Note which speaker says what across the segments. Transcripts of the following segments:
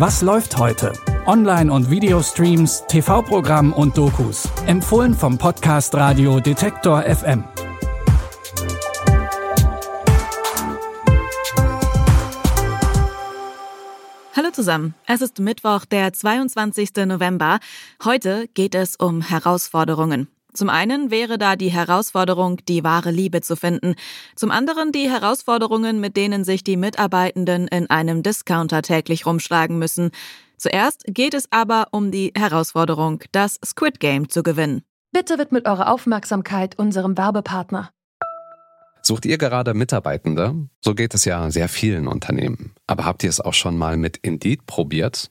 Speaker 1: Was läuft heute? Online- und Videostreams, TV-Programm und Dokus. Empfohlen vom Podcast Radio Detektor FM.
Speaker 2: Hallo zusammen. Es ist Mittwoch, der 22. November. Heute geht es um Herausforderungen. Zum einen wäre da die Herausforderung, die wahre Liebe zu finden. Zum anderen die Herausforderungen, mit denen sich die Mitarbeitenden in einem Discounter täglich rumschlagen müssen. Zuerst geht es aber um die Herausforderung, das Squid Game zu gewinnen.
Speaker 3: Bitte widmet eure Aufmerksamkeit unserem Werbepartner.
Speaker 4: Sucht ihr gerade Mitarbeitende? So geht es ja sehr vielen Unternehmen. Aber habt ihr es auch schon mal mit Indeed probiert?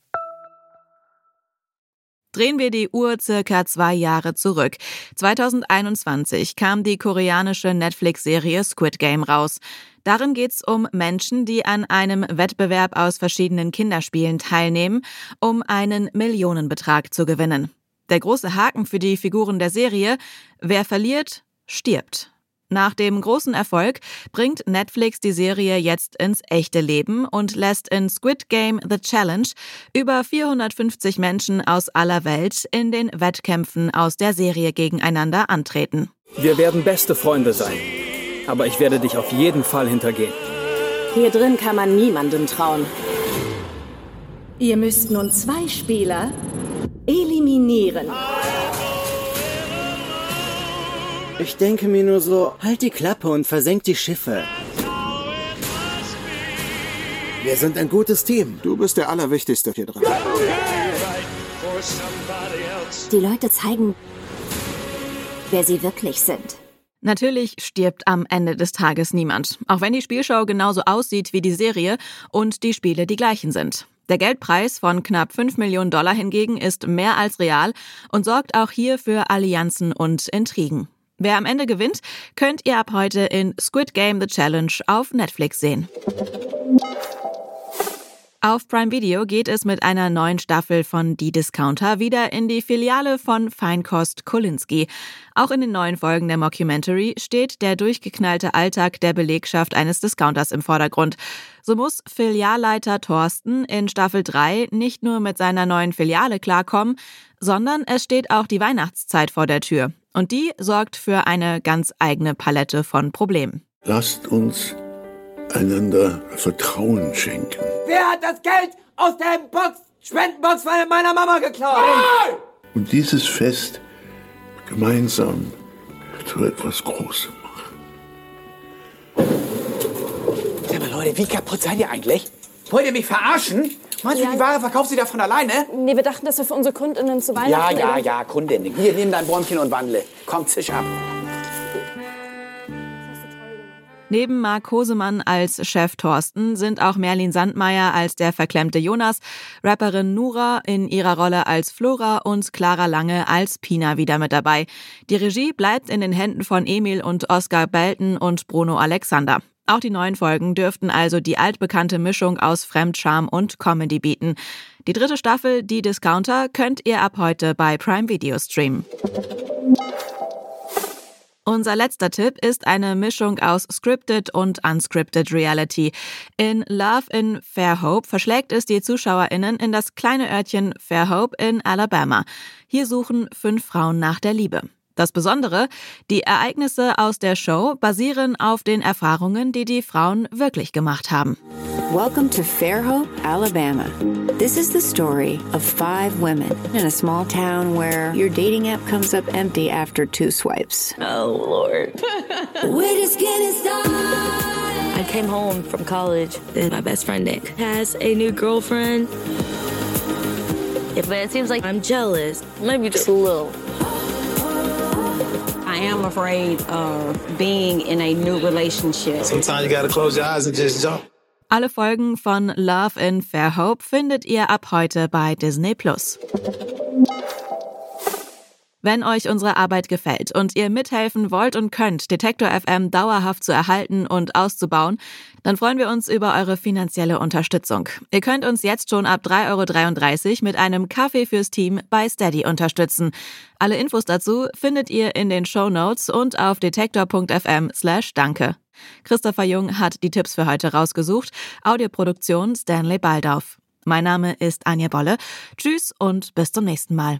Speaker 2: Drehen wir die Uhr circa zwei Jahre zurück. 2021 kam die koreanische Netflix-Serie Squid Game raus. Darin geht's um Menschen, die an einem Wettbewerb aus verschiedenen Kinderspielen teilnehmen, um einen Millionenbetrag zu gewinnen. Der große Haken für die Figuren der Serie, wer verliert, stirbt. Nach dem großen Erfolg bringt Netflix die Serie jetzt ins echte Leben und lässt in Squid Game The Challenge über 450 Menschen aus aller Welt in den Wettkämpfen aus der Serie gegeneinander antreten.
Speaker 5: Wir werden beste Freunde sein. Aber ich werde dich auf jeden Fall hintergehen.
Speaker 6: Hier drin kann man niemandem trauen.
Speaker 7: Ihr müsst nun zwei Spieler eliminieren.
Speaker 8: Ich denke mir nur so, halt die Klappe und versenkt die Schiffe. Wir sind ein gutes Team.
Speaker 9: Du bist der Allerwichtigste hier drin.
Speaker 7: Die Leute zeigen, wer sie wirklich sind.
Speaker 2: Natürlich stirbt am Ende des Tages niemand, auch wenn die Spielshow genauso aussieht wie die Serie und die Spiele die gleichen sind. Der Geldpreis von knapp 5 Millionen Dollar hingegen ist mehr als real und sorgt auch hier für Allianzen und Intrigen. Wer am Ende gewinnt, könnt ihr ab heute in Squid Game The Challenge auf Netflix sehen. Auf Prime Video geht es mit einer neuen Staffel von Die Discounter wieder in die Filiale von Feinkost Kolinski. Auch in den neuen Folgen der Mockumentary steht der durchgeknallte Alltag der Belegschaft eines Discounters im Vordergrund. So muss Filialleiter Thorsten in Staffel 3 nicht nur mit seiner neuen Filiale klarkommen, sondern es steht auch die Weihnachtszeit vor der Tür. Und die sorgt für eine ganz eigene Palette von Problemen.
Speaker 9: Lasst uns einander Vertrauen schenken.
Speaker 10: Wer hat das Geld aus der Box, Spendenbox von meiner Mama geklaut?
Speaker 9: Und dieses Fest gemeinsam zu etwas Großem machen.
Speaker 10: Sag mal, Leute, wie kaputt seid ihr eigentlich? Wollt ihr mich verarschen? Meinst du,
Speaker 7: Ja.
Speaker 10: die Ware verkauft sie da von alleine?
Speaker 7: Nee, wir dachten, dass wir für unsere Kundinnen zu
Speaker 10: Ja,
Speaker 7: Weihnachten...
Speaker 10: ja, ja, Kundin. Hier, nimm dein Bäumchen und wandle. Komm, zisch ab.
Speaker 2: Neben Marc Hosemann als Chef Thorsten sind auch Merlin Sandmeier als der verklemmte Jonas, Rapperin Nura in ihrer Rolle als Flora und Clara Lange als Pina wieder mit dabei. Die Regie bleibt in den Händen von Emil und Oskar Belten und Bruno Alexander. Auch die neuen Folgen dürften also die altbekannte Mischung aus Fremdscham und Comedy bieten. Die dritte Staffel, Die Discounter, könnt ihr ab heute bei Prime Video streamen. Unser letzter Tipp ist eine Mischung aus scripted und unscripted Reality. In Love in Fairhope verschlägt es die ZuschauerInnen in das kleine Örtchen Fairhope in Alabama. Hier suchen fünf Frauen nach der Liebe. Das Besondere, die Ereignisse aus der Show basieren auf den Erfahrungen, die die Frauen wirklich gemacht haben.
Speaker 11: Welcome to Fairhope, Alabama. This is the story of five women in a small town where your dating app comes up empty after two swipes.
Speaker 6: Oh, Lord.
Speaker 7: We're just getting started.
Speaker 6: I came home from college, and my best friend Nick has a new girlfriend. If it seems like I'm jealous, maybe just a little.
Speaker 12: I am afraid of being in a new relationship.
Speaker 13: Sometimes you gotta close your eyes and just jump.
Speaker 2: Alle Folgen von Love in Fairhope findet ihr ab heute bei Disney Plus. Wenn euch unsere Arbeit gefällt und ihr mithelfen wollt und könnt, Detektor FM dauerhaft zu erhalten und auszubauen, dann freuen wir uns über eure finanzielle Unterstützung. Ihr könnt uns jetzt schon ab 3,33 Euro mit einem Kaffee fürs Team bei Steady unterstützen. Alle Infos dazu findet ihr in den Show Notes und auf detektor.fm slash danke. Christopher Jung hat die Tipps für heute rausgesucht. Audioproduktion Stanley Baldauf. Mein Name ist Anja Bolle. Tschüss und bis zum nächsten Mal.